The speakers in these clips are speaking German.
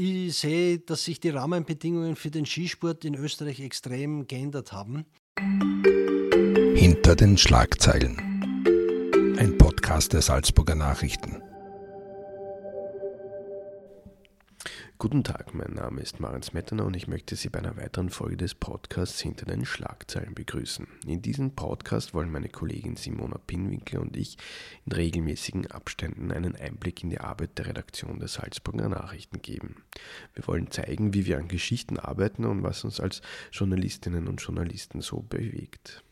ich sehe, dass sich die Rahmenbedingungen für den Skisport in Österreich extrem geändert haben. Hinter den Schlagzeilen. Ein Podcast der Salzburger Nachrichten. Guten Tag, mein Name ist Marenz Metterner und ich möchte Sie bei einer weiteren Folge des Podcasts Hinter den Schlagzeilen begrüßen. In diesem Podcast wollen meine Kollegin Simona Pinwinkler und ich in regelmäßigen Abständen einen Einblick in die Arbeit der Redaktion der Salzburger Nachrichten geben. Wir wollen zeigen, wie wir an Geschichten arbeiten und was uns als Journalistinnen und Journalisten so bewegt.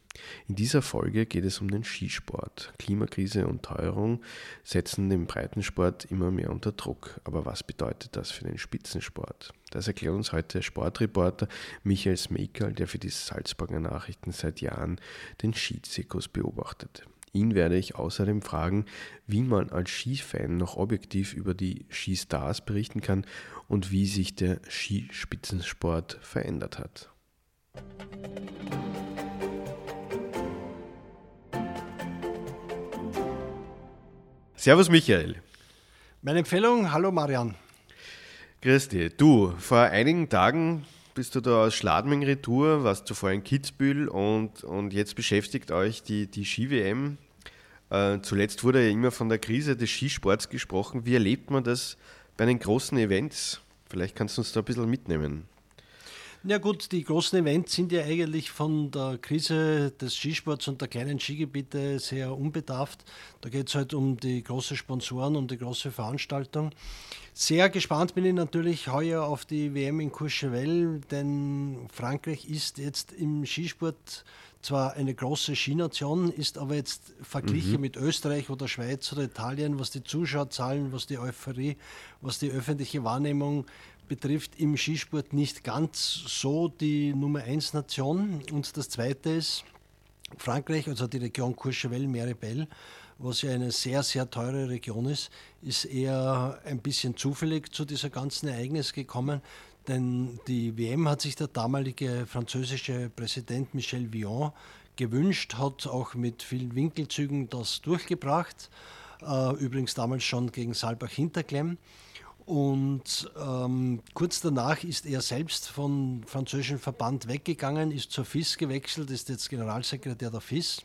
In dieser Folge geht es um den Skisport. Klimakrise und Teuerung setzen den Breitensport immer mehr unter Druck. Aber was bedeutet das für den Spitzensport? Das erklärt uns heute Sportreporter Michael Smekel, der für die Salzburger Nachrichten seit Jahren den Skizirkus beobachtet. Ihn werde ich außerdem fragen, wie man als Skifan noch objektiv über die Skistars berichten kann und wie sich der Skispitzensport verändert hat. Servus Michael. Meine Empfehlung, hallo Marian. Dich. Du, vor einigen Tagen bist du da aus Schladming Retour, warst zuvor in Kitzbühel und, und jetzt beschäftigt euch die, die Ski-WM. Äh, zuletzt wurde ja immer von der Krise des Skisports gesprochen. Wie erlebt man das bei den großen Events? Vielleicht kannst du uns da ein bisschen mitnehmen. Ja gut, die großen Events sind ja eigentlich von der Krise des Skisports und der kleinen Skigebiete sehr unbedarft. Da geht es halt um die großen Sponsoren, um die große Veranstaltung. Sehr gespannt bin ich natürlich heuer auf die WM in Courchevel, denn Frankreich ist jetzt im Skisport zwar eine große Skination, ist aber jetzt verglichen mhm. mit Österreich oder Schweiz oder Italien, was die Zuschauerzahlen, was die Euphorie, was die öffentliche Wahrnehmung betrifft im Skisport nicht ganz so die Nummer 1 Nation. Und das zweite ist Frankreich, also die Region Courchevel-Meribel, was ja eine sehr, sehr teure Region ist, ist eher ein bisschen zufällig zu dieser ganzen Ereignis gekommen. Denn die WM hat sich der damalige französische Präsident Michel Vion gewünscht, hat auch mit vielen Winkelzügen das durchgebracht. Äh, übrigens damals schon gegen Saalbach-Hinterklemm. Und ähm, kurz danach ist er selbst vom französischen Verband weggegangen, ist zur FIS gewechselt, ist jetzt Generalsekretär der FIS.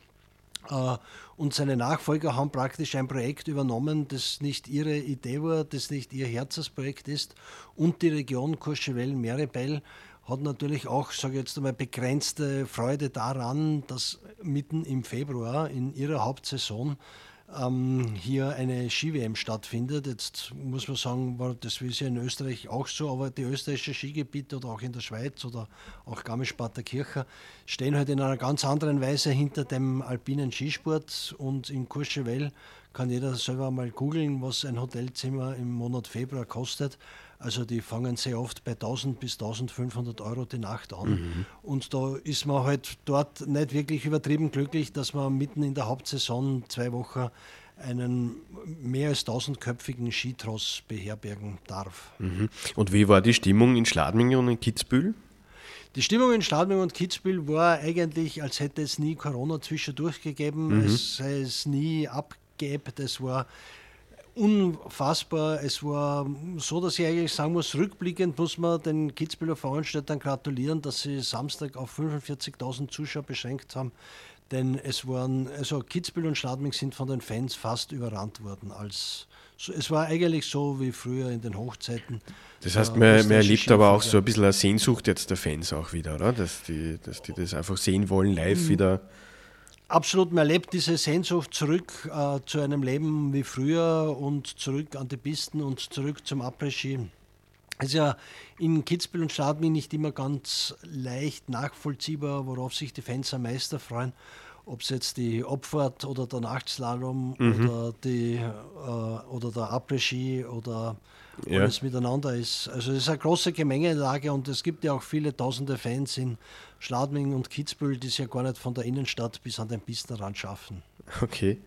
Äh, und seine Nachfolger haben praktisch ein Projekt übernommen, das nicht ihre Idee war, das nicht ihr Herzensprojekt ist. Und die Region Courchevel-Meribel hat natürlich auch, sage ich jetzt einmal, begrenzte Freude daran, dass mitten im Februar in ihrer Hauptsaison ähm, hier eine Ski-WM stattfindet. Jetzt muss man sagen, das ist ja in Österreich auch so, aber die österreichischen Skigebiete oder auch in der Schweiz oder auch Garmisch-Partenkirchen stehen halt in einer ganz anderen Weise hinter dem alpinen Skisport und in Courchevel kann jeder selber mal googeln, was ein Hotelzimmer im Monat Februar kostet. Also die fangen sehr oft bei 1000 bis 1500 Euro die Nacht an. Mhm. Und da ist man halt dort nicht wirklich übertrieben glücklich, dass man mitten in der Hauptsaison zwei Wochen einen mehr als tausendköpfigen Skitross beherbergen darf. Mhm. Und wie war die Stimmung in Schladming und in Kitzbühel? Die Stimmung in Schladming und Kitzbühel war eigentlich, als hätte es nie Corona zwischendurch gegeben, mhm. es sei es nie abgeebbt, es war unfassbar. Es war so, dass ich eigentlich sagen muss, rückblickend muss man den Kitzbüheler Veranstaltern gratulieren, dass sie Samstag auf 45.000 Zuschauer beschränkt haben. Denn es waren, also Kitzbühel und Schladming sind von den Fans fast überrannt worden. Als, es war eigentlich so wie früher in den Hochzeiten. Das heißt, man, man erlebt aber auch so ein bisschen eine Sehnsucht jetzt der Fans auch wieder, oder? Dass die, dass die das einfach sehen wollen, live mhm. wieder. Absolut, man erlebt diese Sehnsucht zurück äh, zu einem Leben wie früher und zurück an die Pisten und zurück zum Après-Ski. Es ist ja in Kitzbühel und Schladming nicht immer ganz leicht nachvollziehbar, worauf sich die Fans am meisten freuen. Ob es jetzt die Abfahrt oder der Nachtslalom mhm. oder, die, äh, oder der Après-Ski oder ja. alles miteinander ist. Also es ist eine große Gemengelage und es gibt ja auch viele tausende Fans in Schladming und Kitzbühel, die es ja gar nicht von der Innenstadt bis an den Pistenrand schaffen. Okay.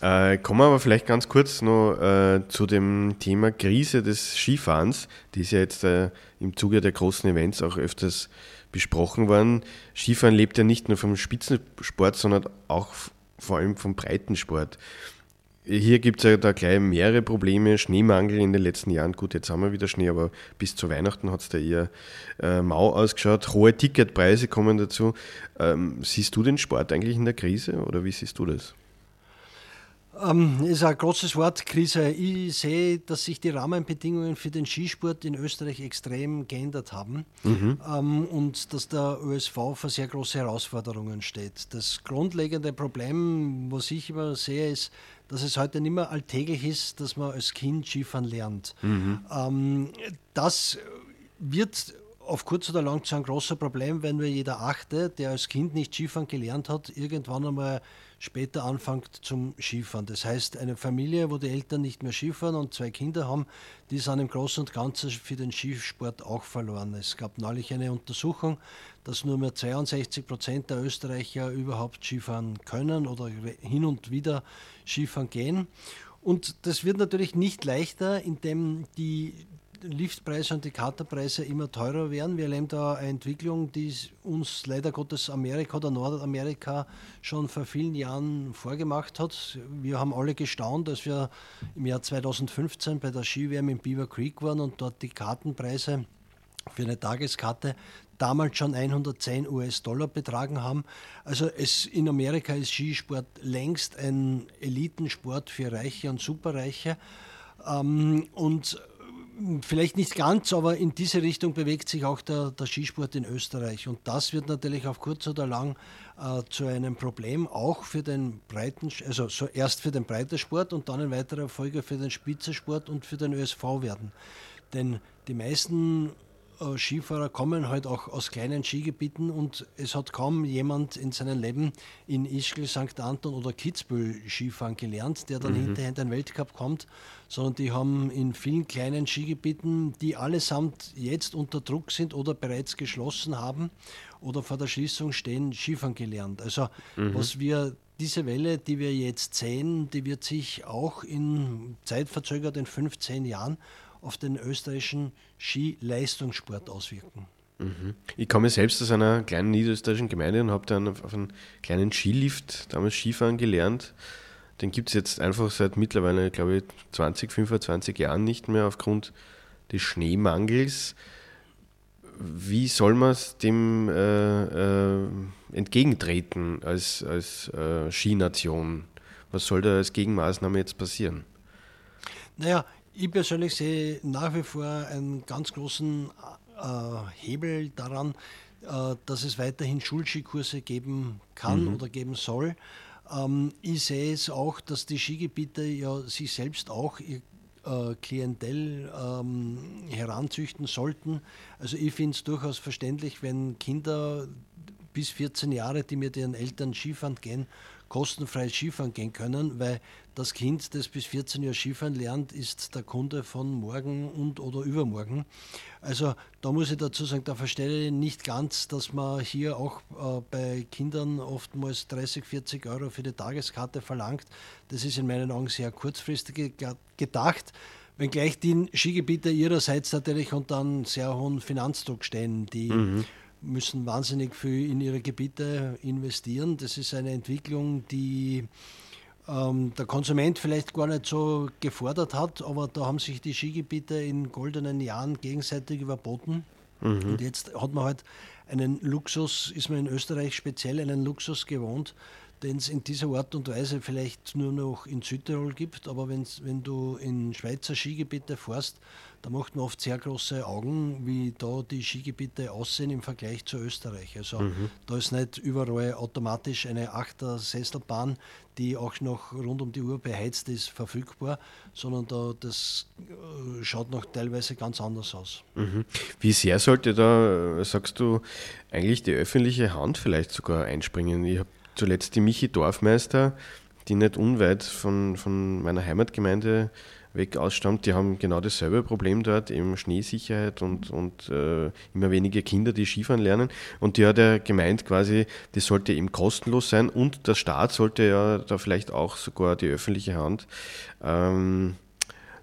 Äh, kommen wir aber vielleicht ganz kurz noch äh, zu dem Thema Krise des Skifahrens. Die ist ja jetzt äh, im Zuge der großen Events auch öfters besprochen worden. Skifahren lebt ja nicht nur vom Spitzensport, sondern auch vor allem vom Breitensport. Hier gibt es ja da gleich mehrere Probleme. Schneemangel in den letzten Jahren. Gut, jetzt haben wir wieder Schnee, aber bis zu Weihnachten hat es da eher äh, mau ausgeschaut. Hohe Ticketpreise kommen dazu. Ähm, siehst du den Sport eigentlich in der Krise oder wie siehst du das? Ähm, ist ein großes Wort, Krise. Ich sehe, dass sich die Rahmenbedingungen für den Skisport in Österreich extrem geändert haben mhm. ähm, und dass der ÖSV vor sehr große Herausforderungen steht. Das grundlegende Problem, was ich immer sehe, ist, dass es heute nicht mehr alltäglich ist, dass man als Kind Skifahren lernt. Mhm. Ähm, das wird auf kurz oder lang zu einem großen Problem, wenn wir jeder Achte, der als Kind nicht Skifahren gelernt hat, irgendwann einmal später anfängt zum Skifahren. Das heißt, eine Familie, wo die Eltern nicht mehr Skifahren und zwei Kinder haben, die sind im Großen und Ganzen für den Skisport auch verloren. Es gab neulich eine Untersuchung, dass nur mehr 62 Prozent der Österreicher überhaupt Skifahren können oder hin und wieder Skifahren gehen. Und das wird natürlich nicht leichter, indem die Liftpreise und die Katerpreise immer teurer werden. Wir erleben da eine Entwicklung, die uns leider Gottes Amerika oder Nordamerika schon vor vielen Jahren vorgemacht hat. Wir haben alle gestaunt, als wir im Jahr 2015 bei der Skiwärme in Beaver Creek waren und dort die Kartenpreise für eine Tageskarte damals schon 110 US-Dollar betragen haben. Also es, in Amerika ist Skisport längst ein Elitensport für Reiche und Superreiche. Ähm, und vielleicht nicht ganz, aber in diese Richtung bewegt sich auch der, der, Skisport in Österreich. Und das wird natürlich auf kurz oder lang äh, zu einem Problem auch für den breiten, also so erst für den Breitensport und dann in weiterer Folge für den Spitzensport und für den ÖSV werden. Denn die meisten Skifahrer kommen halt auch aus kleinen Skigebieten und es hat kaum jemand in seinem Leben in Ischgl, St. Anton oder Kitzbühel Skifahren gelernt, der dann mhm. hinterher in den Weltcup kommt, sondern die haben in vielen kleinen Skigebieten, die allesamt jetzt unter Druck sind oder bereits geschlossen haben oder vor der Schließung stehen, Skifahren gelernt. Also mhm. was wir diese Welle, die wir jetzt sehen, die wird sich auch in zeitverzögert in 15 Jahren auf den österreichischen Skileistungssport auswirken. Mhm. Ich komme selbst aus einer kleinen niederösterreichischen Gemeinde und habe dann auf einen kleinen Skilift damals Skifahren gelernt. Den gibt es jetzt einfach seit mittlerweile, glaube ich, 20, 25 Jahren nicht mehr aufgrund des Schneemangels. Wie soll man es dem äh, äh, entgegentreten als, als äh, Skination? Was soll da als Gegenmaßnahme jetzt passieren? Naja, ich persönlich sehe nach wie vor einen ganz großen äh, Hebel daran, äh, dass es weiterhin Schulskikurse geben kann mhm. oder geben soll. Ähm, ich sehe es auch, dass die Skigebiete ja sich selbst auch ihr äh, Klientel ähm, heranzüchten sollten. Also ich finde es durchaus verständlich, wenn Kinder bis 14 Jahre, die mit ihren Eltern Skifahren gehen, kostenfrei Skifahren gehen können, weil das Kind, das bis 14 Jahre Skifahren lernt, ist der Kunde von morgen und oder übermorgen. Also da muss ich dazu sagen, da verstehe ich nicht ganz, dass man hier auch äh, bei Kindern oftmals 30, 40 Euro für die Tageskarte verlangt. Das ist in meinen Augen sehr kurzfristig gedacht wenngleich die Skigebiete ihrerseits natürlich unter einem sehr hohen Finanzdruck stehen. Die mhm müssen wahnsinnig viel in ihre Gebiete investieren. Das ist eine Entwicklung, die ähm, der Konsument vielleicht gar nicht so gefordert hat, aber da haben sich die Skigebiete in goldenen Jahren gegenseitig überboten. Mhm. Und jetzt hat man halt einen Luxus, ist man in Österreich speziell einen Luxus gewohnt, den es in dieser Art und Weise vielleicht nur noch in Südtirol gibt. Aber wenn du in Schweizer Skigebiete fährst, da macht man oft sehr große Augen, wie da die Skigebiete aussehen im Vergleich zu Österreich. Also mhm. da ist nicht überall automatisch eine Achter-Sesselbahn, die auch noch rund um die Uhr beheizt ist, verfügbar, sondern da das äh, schaut noch teilweise ganz anders aus. Mhm. Wie sehr sollte da, sagst du, eigentlich die öffentliche Hand vielleicht sogar einspringen? Ich habe zuletzt die Michi Dorfmeister, die nicht unweit von, von meiner Heimatgemeinde weg ausstammt, die haben genau dasselbe Problem dort, eben Schneesicherheit und, und äh, immer weniger Kinder, die Skifahren lernen. Und die hat ja gemeint quasi, das sollte eben kostenlos sein und der Staat sollte ja da vielleicht auch sogar die öffentliche Hand ähm,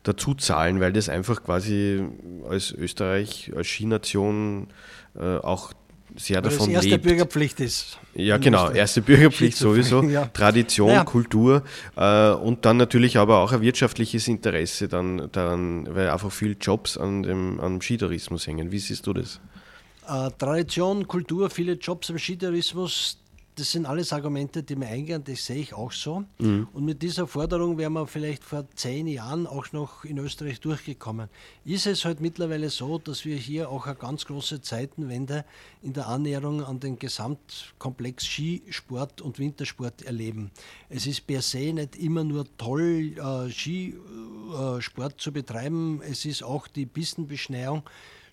dazu zahlen, weil das einfach quasi als Österreich, als Skination äh, auch sehr Weil davon das erste lebt. Bürgerpflicht ist. Ja, genau. Erste Bürgerpflicht sowieso. ja. Tradition, Naja. Kultur äh, und dann natürlich aber auch ein wirtschaftliches Interesse dann daran, weil einfach viele Jobs an dem, am Skitourismus hängen. Wie siehst du das? Äh, Tradition, Kultur, viele Jobs im Skitourismus, das sind alles Argumente, die mir eingehen, das sehe ich auch so. Und mit dieser Forderung wären wir vielleicht vor zehn Jahren auch noch in Österreich durchgekommen. Ist es halt mittlerweile so, dass wir hier auch eine ganz große Zeitenwende in der Annäherung an den Gesamtkomplex Skisport und Wintersport erleben. Es ist per se nicht immer nur toll, äh, Skisport zu betreiben, es ist auch die Pistenbeschneiung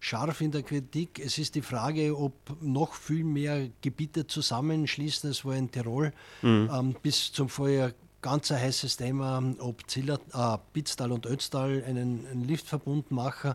scharf in der Kritik. Es ist die Frage, ob noch viel mehr Gebiete zusammenschließen. Es war in Tirol ähm, bis zum Vorjahr ganz ein heißes Thema, ob Ziller, äh, Pitztal und Ötztal einen, einen Liftverbund machen.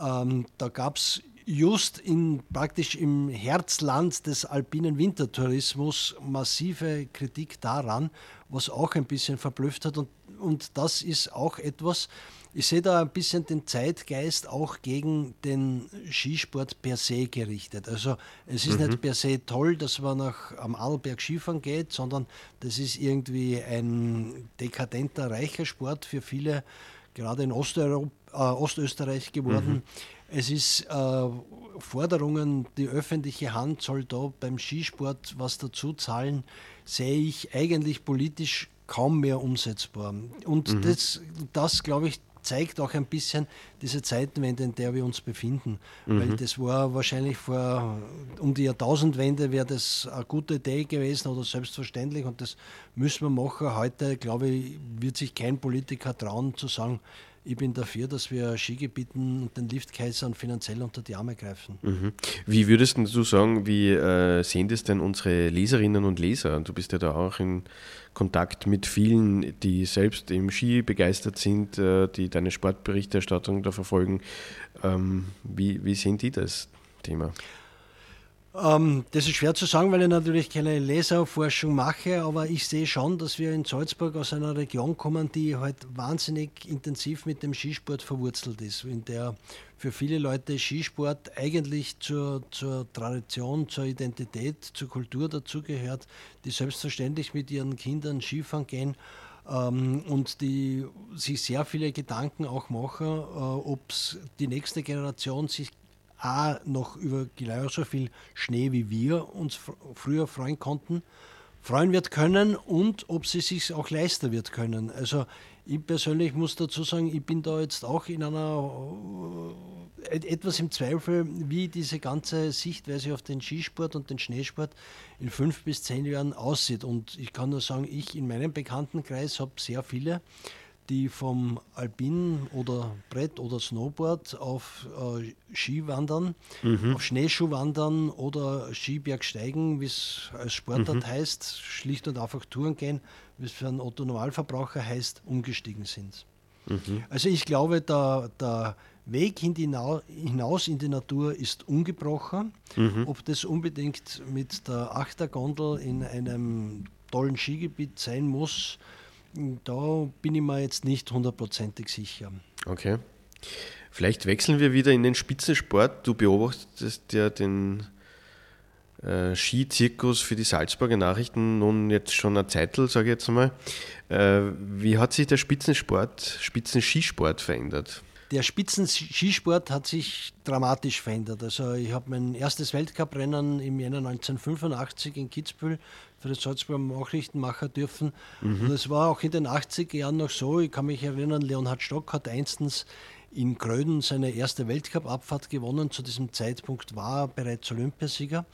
Ähm, da gab es just in, praktisch im Herzland des alpinen Wintertourismus massive Kritik daran, was auch ein bisschen verblüfft hat. Und, und das ist auch etwas, ich sehe da ein bisschen den Zeitgeist auch gegen den Skisport per se gerichtet. Also es ist nicht per se toll, dass man nach am Arlberg Skifahren geht, sondern das ist irgendwie ein dekadenter, reicher Sport für viele, gerade in Osteuropa, äh, Ostösterreich geworden. Es ist äh, Forderungen, die öffentliche Hand soll da beim Skisport was dazu zahlen, sehe ich eigentlich politisch kaum mehr umsetzbar. Und das, das glaube ich, zeigt auch ein bisschen diese Zeitenwende, in der wir uns befinden. Weil das war wahrscheinlich vor um die Jahrtausendwende wäre das eine gute Idee gewesen oder selbstverständlich und das müssen wir machen. Heute, glaube ich, wird sich kein Politiker trauen zu sagen, ich bin dafür, dass wir Skigebieten und den Liftkaisern finanziell unter die Arme greifen. Mhm. Wie würdest du sagen, wie äh, sehen das denn unsere Leserinnen und Leser? Du bist ja da auch in Kontakt mit vielen, die selbst im Ski begeistert sind, äh, die deine Sportberichterstattung da verfolgen. Ähm, wie, wie sehen die das Thema? Ähm, das ist schwer zu sagen, weil ich natürlich keine Leserforschung mache, aber ich sehe schon, dass wir in Salzburg aus einer Region kommen, die halt wahnsinnig intensiv mit dem Skisport verwurzelt ist, in der für viele Leute Skisport eigentlich zur, zur Tradition, zur Identität, zur Kultur dazugehört, die selbstverständlich mit ihren Kindern Skifahren gehen ähm, und die sich sehr viele Gedanken auch machen, äh, ob die nächste Generation sich A, noch über genauso viel Schnee wie wir uns fr früher freuen konnten, freuen wird können und ob sie sich auch leisten wird können. Also ich persönlich muss dazu sagen, ich bin da jetzt auch in einer äh, etwas im Zweifel, wie diese ganze Sichtweise auf den Skisport und den Schneesport in fünf bis zehn Jahren aussieht. Und ich kann nur sagen, ich in meinem Bekanntenkreis habe sehr viele, die vom Alpin oder Brett oder Snowboard auf äh, Ski wandern, auf Schneeschuh wandern oder Skibergsteigen, wie es als Sportart heißt, schlicht und einfach Touren gehen, wie es für einen Otto Normalverbraucher heißt, umgestiegen sind. Also ich glaube, der, der Weg hinaus in die Natur ist ungebrochen. Ob das unbedingt mit der Achtergondel in einem tollen Skigebiet sein muss, da bin ich mir jetzt nicht hundertprozentig sicher. Okay. Vielleicht wechseln wir wieder in den Spitzensport. Du beobachtest ja den äh, Skizirkus für die Salzburger Nachrichten nun jetzt schon eine Zeitl, sage ich jetzt mal. Äh, wie hat sich der Spitzensport, Spitzenskisport verändert? Der Spitzenskisport hat sich dramatisch verändert. Also ich habe mein erstes Weltcuprennen im Jänner 1985 in Kitzbühel für das Salzburger Nachrichten machen dürfen. Und es war auch in den 80er Jahren noch so, ich kann mich erinnern, Leonhard Stock hat einstens in Gröden seine erste Weltcup-Abfahrt gewonnen. Zu diesem Zeitpunkt war er bereits Olympiasieger.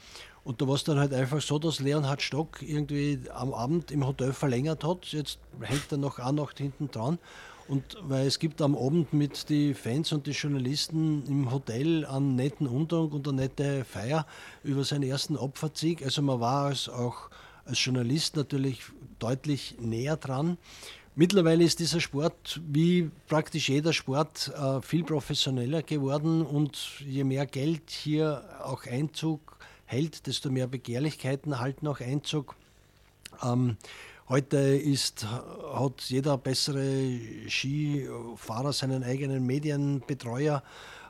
Und da war es dann halt einfach so, dass Leonhard Stock irgendwie am Abend im Hotel verlängert hat. Jetzt hängt er noch eine Nacht hinten dran. Und weil es gibt am Abend mit die Fans und die Journalisten im Hotel einen netten Umtrunk und eine nette Feier über seinen ersten Opfersieg. Also man war als auch als Journalist natürlich deutlich näher dran. Mittlerweile ist dieser Sport, wie praktisch jeder Sport, äh, viel professioneller geworden und je mehr Geld hier auch Einzug hält, desto mehr Begehrlichkeiten halten auch Einzug. Heute ist, hat jeder bessere Skifahrer seinen eigenen Medienbetreuer.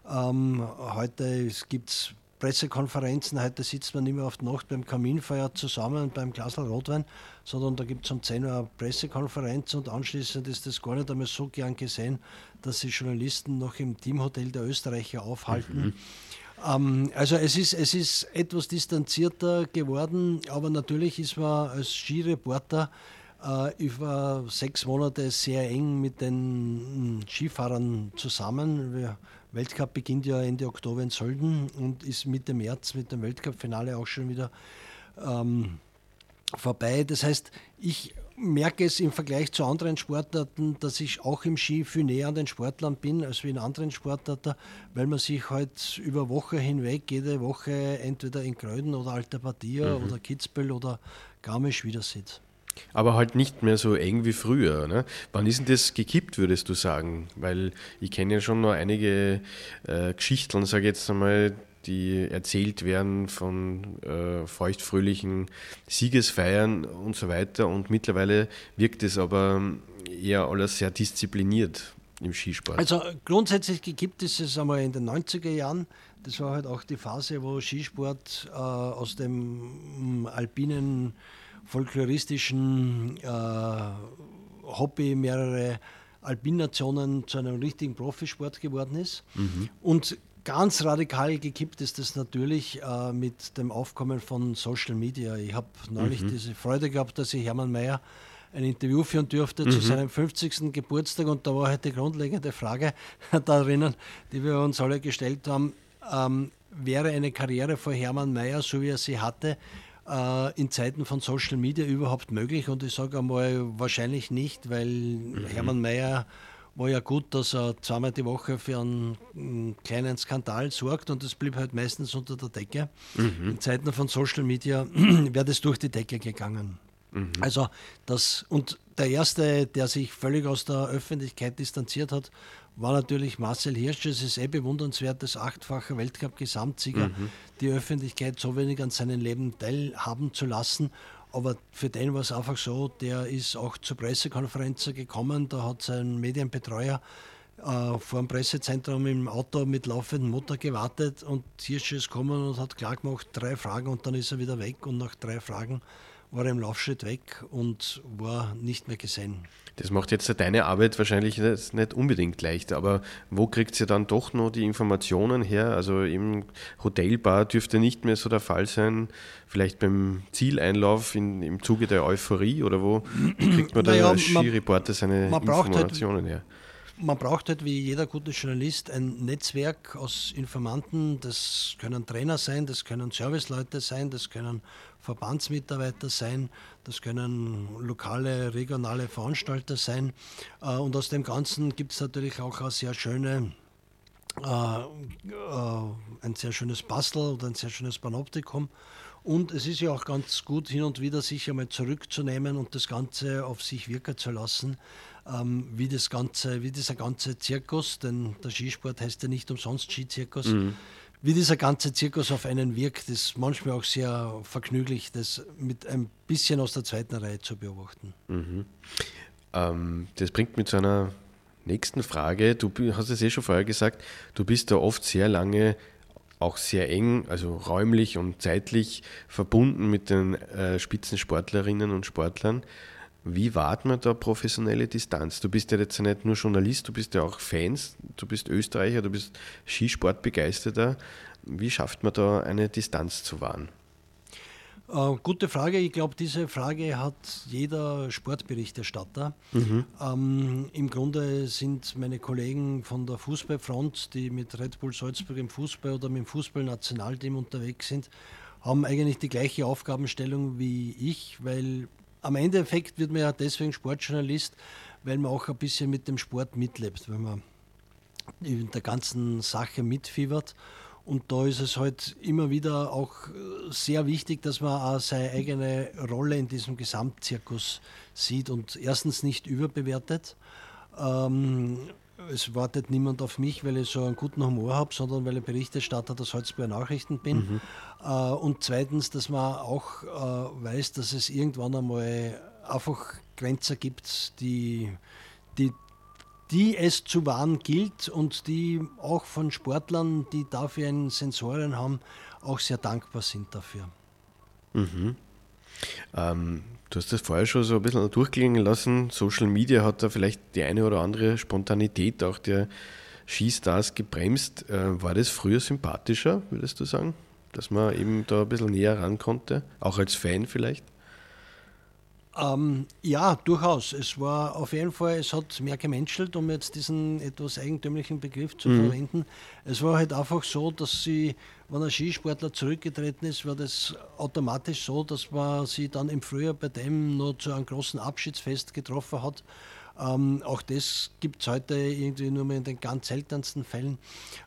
Ähm, heute gibt es Pressekonferenzen. Heute sitzt man nicht mehr auf die Nacht beim Kaminfeuer zusammen beim Glas Rotwein, sondern da gibt es um 10 Uhr eine Pressekonferenz und anschließend ist das gar nicht einmal so gern gesehen, dass sich Journalisten noch im Teamhotel der Österreicher aufhalten. Mhm. Ähm, also es ist, es ist etwas distanzierter geworden, aber natürlich ist man als Skireporter äh, über sechs Monate sehr eng mit den Skifahrern zusammen. Weltcup beginnt ja Ende Oktober in Sölden und ist Mitte März mit dem Weltcup-Finale auch schon wieder ähm, vorbei. Das heißt, ich merke es im Vergleich zu anderen Sportarten, dass ich auch im Ski viel näher an den Sportlern bin als wie in anderen Sportarten, weil man sich halt über Woche hinweg jede Woche entweder in Gröden oder Alter Badia mhm. oder Kitzbühel oder Garmisch wieder sieht. Aber halt nicht mehr so eng wie früher. Ne? Wann ist denn das gekippt, würdest du sagen? Weil ich kenne ja schon noch einige äh, Geschichten, sage ich jetzt einmal, die erzählt werden von äh, feuchtfröhlichen Siegesfeiern und so weiter. Und mittlerweile wirkt es aber eher alles sehr diszipliniert im Skisport. Also grundsätzlich gekippt ist es einmal in den 90er Jahren. Das war halt auch die Phase, wo Skisport äh, aus dem alpinen folkloristischen äh, Hobby mehrere Alpinnationen zu einem richtigen Profisport geworden ist. Mhm. Und ganz radikal gekippt ist das natürlich äh, mit dem Aufkommen von Social Media. Ich habe neulich mhm. diese Freude gehabt, dass ich Hermann Mayer ein Interview führen durfte mhm. zu seinem 50. Geburtstag und da war halt die grundlegende Frage darin, die wir uns alle gestellt haben, ähm, wäre eine Karriere vor Hermann Mayer, so wie er sie hatte, äh, in Zeiten von Social Media überhaupt möglich? Und ich sage einmal, wahrscheinlich nicht, weil mhm. Hermann Mayer war ja gut, dass er zweimal die Woche für einen, einen kleinen Skandal sorgt und das blieb halt meistens unter der Decke. Mhm. In Zeiten von Social Media wäre das durch die Decke gegangen. Mhm. Also das und der erste, der sich völlig aus der Öffentlichkeit distanziert hat, war natürlich Marcel Hirsch. Es ist eh bewundernswert, das achtfache Weltcup-Gesamtsieger, mhm. die Öffentlichkeit so wenig an seinem Leben teilhaben zu lassen. Aber für den war es einfach so, der ist auch zur Pressekonferenz gekommen, da hat sein Medienbetreuer äh, vor dem Pressezentrum im Auto mit laufendem Motor gewartet und Hirsch ist gekommen und hat klar gemacht, drei Fragen und dann ist er wieder weg und nach drei Fragen war er im Laufschritt weg und war nicht mehr gesehen. Das macht jetzt deine Arbeit wahrscheinlich nicht unbedingt leicht, aber wo kriegt ihr dann doch noch die Informationen her? Also im Hotelbar dürfte nicht mehr so der Fall sein, vielleicht beim Zieleinlauf in, im Zuge der Euphorie oder wo kriegt man da naja, als Skireporter seine halt Informationen halt, her? Man braucht halt wie jeder gute Journalist ein Netzwerk aus Informanten. Das können Trainer sein, das können Serviceleute sein, das können Verbandsmitarbeiter sein, das können lokale, regionale Veranstalter sein. Äh, und aus dem Ganzen gibt es natürlich auch eine sehr schöne äh, äh, ein sehr schönes Bastel oder ein sehr schönes Panoptikum. Und es ist ja auch ganz gut, hin und wieder sich einmal zurückzunehmen und das Ganze auf sich wirken zu lassen, ähm, wie, das ganze, wie dieser ganze Zirkus, denn der Skisport heißt ja nicht umsonst Skizirkus, mhm wie dieser ganze Zirkus auf einen wirkt, ist manchmal auch sehr vergnüglich, das mit ein bisschen aus der zweiten Reihe zu beobachten. Mhm. Ähm, das bringt mich zu einer nächsten Frage. Du hast es eh schon vorher gesagt, du bist da oft sehr lange auch sehr eng, also räumlich und zeitlich verbunden mit den äh, Spitzensportlerinnen und Sportlern. Wie wahrt man da professionelle Distanz? Du bist ja jetzt nicht nur Journalist, du bist ja auch Fans, du bist Österreicher, du bist Skisportbegeisterter. Wie schafft man da eine Distanz zu wahren? Äh, gute Frage. Ich glaube, diese Frage hat jeder Sportberichterstatter. Mhm. Ähm, Im Grunde sind meine Kollegen von der Fußballfront, die mit Red Bull Salzburg im Fußball oder mit dem Fußballnationalteam unterwegs sind, haben eigentlich die gleiche Aufgabenstellung wie ich, weil am Endeffekt wird man ja deswegen Sportjournalist, weil man auch ein bisschen mit dem Sport mitlebt, weil man in der ganzen Sache mitfiebert. Und da ist es halt immer wieder auch sehr wichtig, dass man auch seine eigene Rolle in diesem Gesamtzirkus sieht und erstens nicht überbewertet. Ähm, es wartet niemand auf mich, weil ich so einen guten Humor habe, sondern weil ich Berichterstatter der Salzburger Nachrichten bin. Mhm. Äh, und zweitens, dass man auch äh, weiß, dass es irgendwann einmal einfach Grenzen gibt, die, die die es zu wahren gilt und die auch von Sportlern, die dafür einen Sensoren haben, auch sehr dankbar sind dafür. Mhm. Ähm, du hast das vorher schon so ein bisschen durchklingen lassen. Social Media hat da vielleicht die eine oder andere Spontanität auch der Skistars gebremst. Äh, war das früher sympathischer, würdest du sagen? Dass man eben da ein bisschen näher ran konnte, auch als Fan vielleicht? Ähm, ja, durchaus. Es war auf jeden Fall, es hat mehr gemenschelt, um jetzt diesen etwas eigentümlichen Begriff zu mhm. verwenden. Es war halt einfach so, dass sie, wenn ein Skisportler zurückgetreten ist, war das automatisch so, dass man sie dann im Frühjahr bei dem noch zu einem großen Abschiedsfest getroffen hat. Ähm, auch das gibt es heute irgendwie nur mehr in den ganz seltensten Fällen.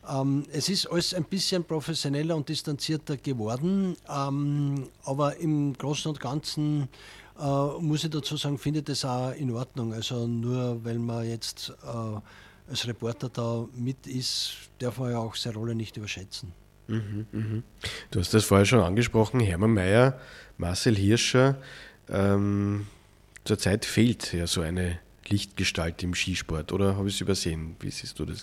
Ähm, es ist alles ein bisschen professioneller und distanzierter geworden, ähm, aber im Großen und Ganzen äh, muss ich dazu sagen, finde ich das auch in Ordnung. Also nur weil man jetzt äh, als Reporter da mit ist, darf man ja auch seine Rolle nicht überschätzen. Mhm, mh. Du hast das vorher schon angesprochen, Hermann Mayer, Marcel Hirscher. Ähm, zurzeit fehlt ja so eine Lichtgestalt im Skisport, oder habe ich es übersehen? Wie siehst du das?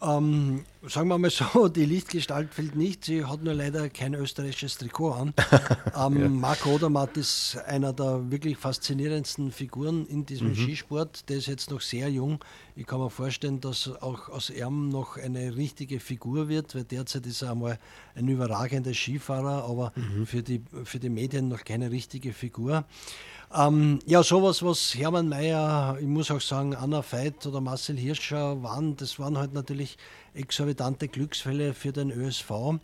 Ähm, sagen wir mal so, die Lichtgestalt fehlt nicht. Sie hat nur leider kein österreichisches Trikot an. ähm, ja. Marc Odermatt ist einer der wirklich faszinierendsten Figuren in diesem mhm. Skisport. Der ist jetzt noch sehr jung. Ich kann mir vorstellen, dass auch aus ihm noch eine richtige Figur wird, weil derzeit ist er einmal ein überragender Skifahrer, aber mhm. für, die, für die Medien noch keine richtige Figur. Ähm, ja, sowas, was Hermann Mayer, ich muss auch sagen, Anna Veit oder Marcel Hirscher waren, das waren halt natürlich exorbitante Glücksfälle für den ÖSV.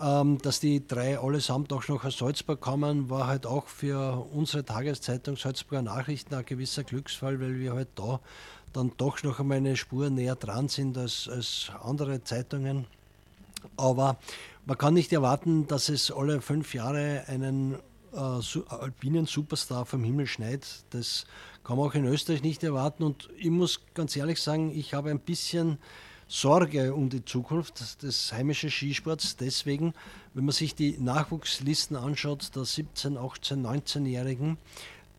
Ähm, dass die drei allesamt auch noch aus Salzburg kommen, war halt auch für unsere Tageszeitung Salzburger Nachrichten ein gewisser Glücksfall, weil wir halt da dann doch noch einmal eine Spur näher dran sind als, als andere Zeitungen. Aber man kann nicht erwarten, dass es alle fünf Jahre einen äh, alpinen Superstar vom Himmel schneit. Das kann man auch in Österreich nicht erwarten. Und ich muss ganz ehrlich sagen, ich habe ein bisschen Sorge um die Zukunft des heimischen Skisports. Deswegen, wenn man sich die Nachwuchslisten anschaut, der 17, 18, 19-Jährigen,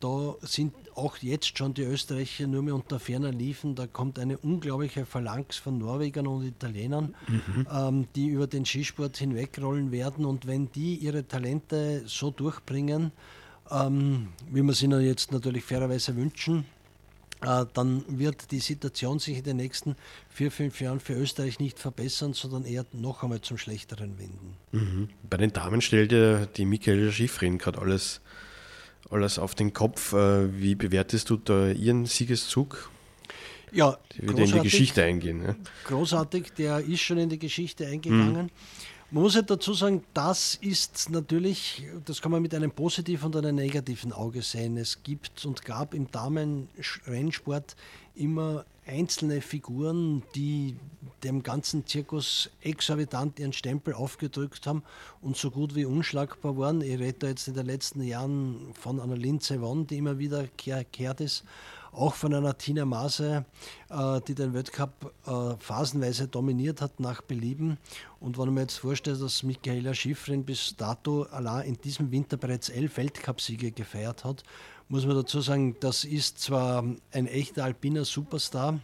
da sind auch jetzt schon die Österreicher nur mehr unter ferner Liefen. Da kommt eine unglaubliche Phalanx von Norwegern und Italienern, mhm. ähm, die über den Skisport hinwegrollen werden. Und wenn die ihre Talente so durchbringen, ähm, wie wir sie jetzt natürlich fairerweise wünschen, dann wird die Situation sich in den nächsten vier, fünf Jahren für Österreich nicht verbessern, sondern eher noch einmal zum Schlechteren wenden. Mhm. Bei den Damen stellt ja die Michaela Schifrin gerade alles alles auf den Kopf. Äh, wie bewertest du da Ihren Siegeszug? Ja, die wird in die Geschichte eingehen. Ne? Großartig, der ist schon in die Geschichte eingegangen. Mhm. Man muss ja dazu sagen, das ist natürlich, das kann man mit einem positiven und einem negativen Auge sehen. Es gibt und gab im Damenrennsport immer einzelne Figuren, die dem ganzen Zirkus exorbitant ihren Stempel aufgedrückt haben und so gut wie unschlagbar waren. Ich rede da jetzt in den letzten Jahren von einer Linze Won, die immer wieder kehrt ist, auch von einer Tina Maase, äh, die den Weltcup äh, phasenweise dominiert hat nach Belieben. Und wenn man jetzt vorstellt, dass Michaela Schifrin bis dato allein in diesem Winter bereits elf Weltcupsiege gefeiert hat, muss man dazu sagen, das ist zwar ein echter alpiner Superstar,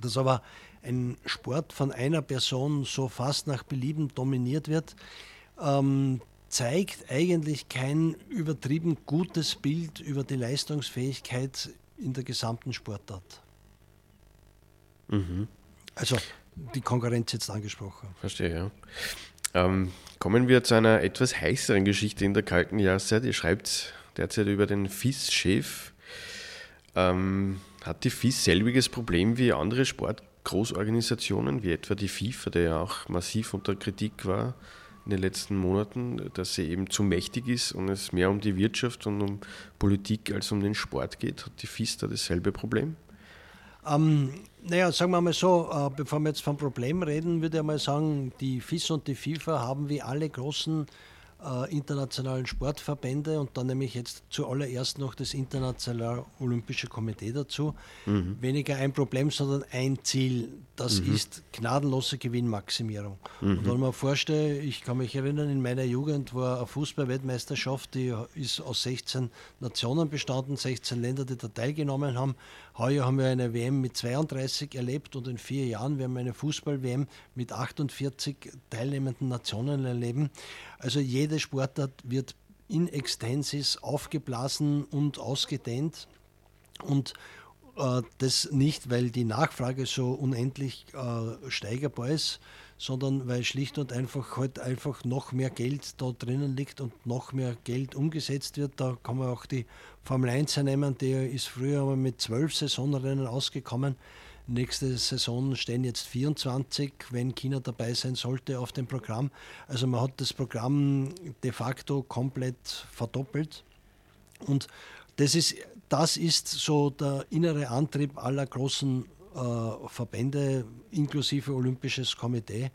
dass aber ein Sport von einer Person so fast nach Belieben dominiert wird, ähm, zeigt eigentlich kein übertrieben gutes Bild über die Leistungsfähigkeit in der gesamten Sportart. Mhm. Also die Konkurrenz jetzt angesprochen. Verstehe, ja. Ähm, kommen wir zu einer etwas heißeren Geschichte in der kalten Jahreszeit. Ihr schreibt derzeit über den FIS-Chef. Ähm, hat die FIS selbiges Problem wie andere Sportgroßorganisationen, wie etwa die FIFA, der ja auch massiv unter Kritik war in den letzten Monaten, dass sie eben zu mächtig ist und es mehr um die Wirtschaft und um Politik als um den Sport geht? Hat die FIS da dasselbe Problem? Ähm, naja, sagen wir mal so, äh, bevor wir jetzt vom Problem reden, würde ich mal sagen, die FIS und die FIFA haben wie alle großen äh, internationalen Sportverbände und dann nämlich jetzt zuallererst noch das Internationale Olympische Komitee dazu. Mhm. Weniger ein Problem, sondern ein Ziel. Das mhm. ist gnadenlose Gewinnmaximierung. Mhm. Und wenn man vorstellt, ich kann mich erinnern, in meiner Jugend war eine Fußballweltmeisterschaft, die ist aus 16 Nationen bestanden, 16 Länder, die da teilgenommen haben, Heuer haben wir eine WM mit 32 erlebt und in vier Jahren werden wir eine Fußball-WM mit 48 teilnehmenden Nationen erleben. Also jede Sportart wird in extensis aufgeblasen und ausgedehnt. Und äh, das nicht, weil die Nachfrage so unendlich äh, steigerbar ist, sondern weil schlicht und einfach halt einfach noch mehr Geld da drinnen liegt und noch mehr Geld umgesetzt wird. Da kann man auch die Formel 1 nehmen, die ist früher mit zwölf Saisonrennen ausgekommen. Nächste Saison stehen jetzt 24, wenn China dabei sein sollte auf dem Programm. Also man hat das Programm de facto komplett verdoppelt. Und das ist, das ist so der innere Antrieb aller großen äh, Verbände, inklusive Olympisches Komitee,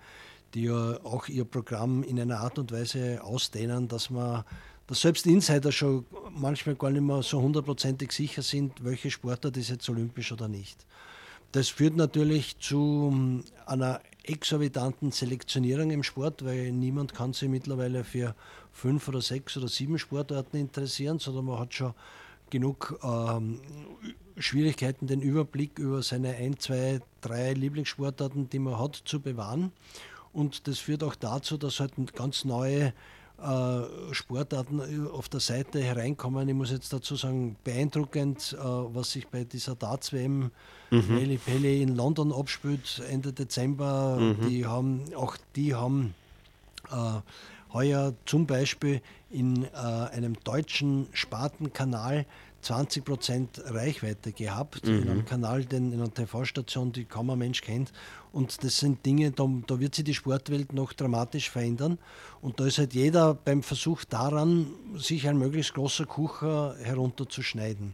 die ja auch ihr Programm in einer Art und Weise ausdehnen, dass man dass selbst Insider schon manchmal gar nicht mehr so hundertprozentig sicher sind, welche Sportart ist jetzt olympisch oder nicht. Das führt natürlich zu ähm, einer exorbitanten Selektionierung im Sport, weil niemand kann sich mittlerweile für fünf oder sechs oder sieben Sportarten interessieren, sondern man hat schon genug ähm, Schwierigkeiten, den Überblick über seine ein, zwei, drei Lieblingssportarten, die man hat, zu bewahren. Und das führt auch dazu, dass halt ganz neue äh, Sportarten auf der Seite hereinkommen. Ich muss jetzt dazu sagen, beeindruckend, äh, was sich bei dieser Darts-WM mhm. Pelli in London abspielt, Ende Dezember. Mhm. Die haben, auch die haben äh, heuer zum Beispiel in äh, einem deutschen Spartenkanal 20% Reichweite gehabt mhm. in einem Kanal, den, in einer TV-Station, die kaum ein Mensch kennt. Und das sind Dinge, da, da, wird sich die Sportwelt noch dramatisch verändern. Und da ist halt jeder beim Versuch daran, sich ein möglichst großer Kuchen herunterzuschneiden.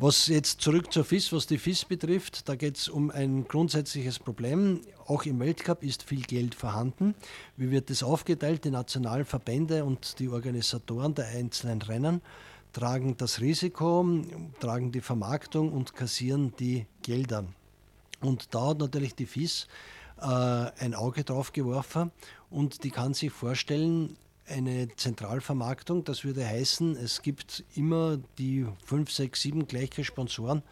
Was jetzt zurück zur FIS, was die FIS betrifft, da geht es um ein grundsätzliches Problem. Auch im Weltcup ist viel Geld vorhanden. Wie wird das aufgeteilt? Die nationalen Verbände und die Organisatoren der einzelnen Rennen tragen das Risiko, tragen die Vermarktung und kassieren die Gelder. Und da hat natürlich die FIS äh, ein Auge drauf geworfen und die kann sich vorstellen, eine Zentralvermarktung. Das würde heißen, es gibt immer die fünf, sechs, sieben gleiche Sponsoren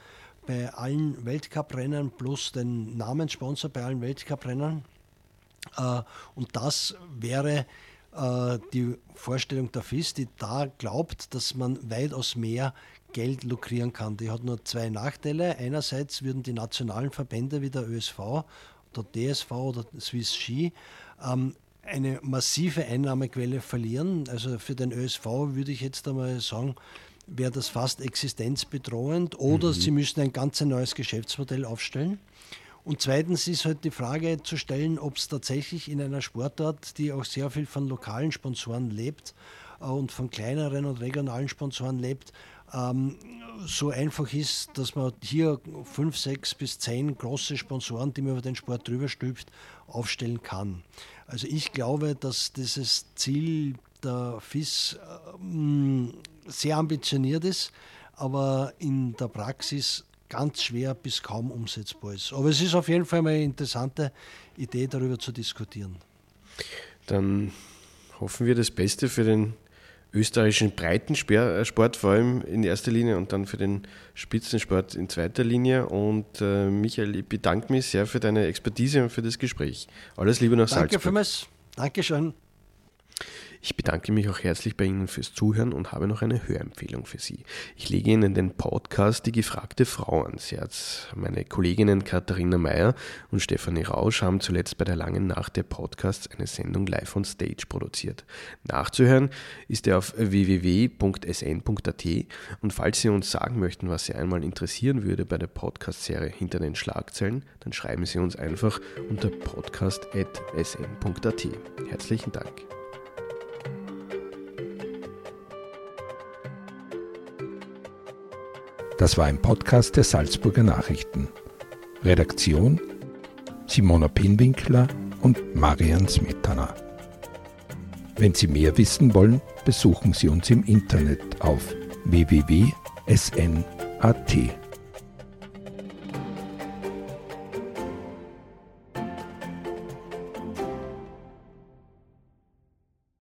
bei allen Weltcuprennen plus den Namenssponsor bei allen Weltcuprennen. Äh, und das wäre äh, die Vorstellung der FIS, die da glaubt, dass man weitaus mehr Geld lukrieren kann. Die hat nur zwei Nachteile. Einerseits würden die nationalen Verbände wie der ÖSV oder DSV oder Swiss Ski ähm, eine massive Einnahmequelle verlieren. Also für den ÖSV würde ich jetzt einmal sagen, wäre das fast existenzbedrohend oder mhm. sie müssen ein ganz neues Geschäftsmodell aufstellen. Und zweitens ist halt die Frage zu stellen, ob es tatsächlich in einer Sportart, die auch sehr viel von lokalen Sponsoren lebt äh, und von kleineren und regionalen Sponsoren lebt, ähm, so einfach ist, dass man hier fünf, sechs bis zehn große Sponsoren, die man über den Sport drüber stülpt, aufstellen kann. Also ich glaube, dass dieses Ziel der FIS äh, sehr ambitioniert ist, aber in der Praxis ganz schwer bis kaum umsetzbar ist. Aber es ist auf jeden Fall eine interessante Idee, darüber zu diskutieren. Dann hoffen wir das Beste für den österreichischen Breitensport, vor allem in erster Linie und dann für den Spitzensport in zweiter Linie. Und äh, Michael, ich bedanke mich sehr für deine Expertise und für das Gespräch. Alles Liebe nach Danke Salzburg. Danke vielmals. Dankeschön. Ich bedanke mich auch herzlich bei Ihnen fürs Zuhören und habe noch eine Hörempfehlung für Sie. Ich lege Ihnen den Podcast Die gefragte Frau ans Herz. Meine Kolleginnen Katharina Mayer und Stefanie Rausch haben zuletzt bei der langen Nacht der Podcasts eine Sendung live on stage produziert. Nachzuhören ist er auf www.sn.at und falls Sie uns sagen möchten, was Sie einmal interessieren würde bei der Podcast-Serie Hinter den Schlagzeilen, dann schreiben Sie uns einfach unter podcast.sn.at. Herzlichen Dank. Das war ein Podcast der Salzburger Nachrichten. Redaktion Simona Pinwinkler und Marian Smetana. Wenn Sie mehr wissen wollen, besuchen Sie uns im Internet auf www.sn.at.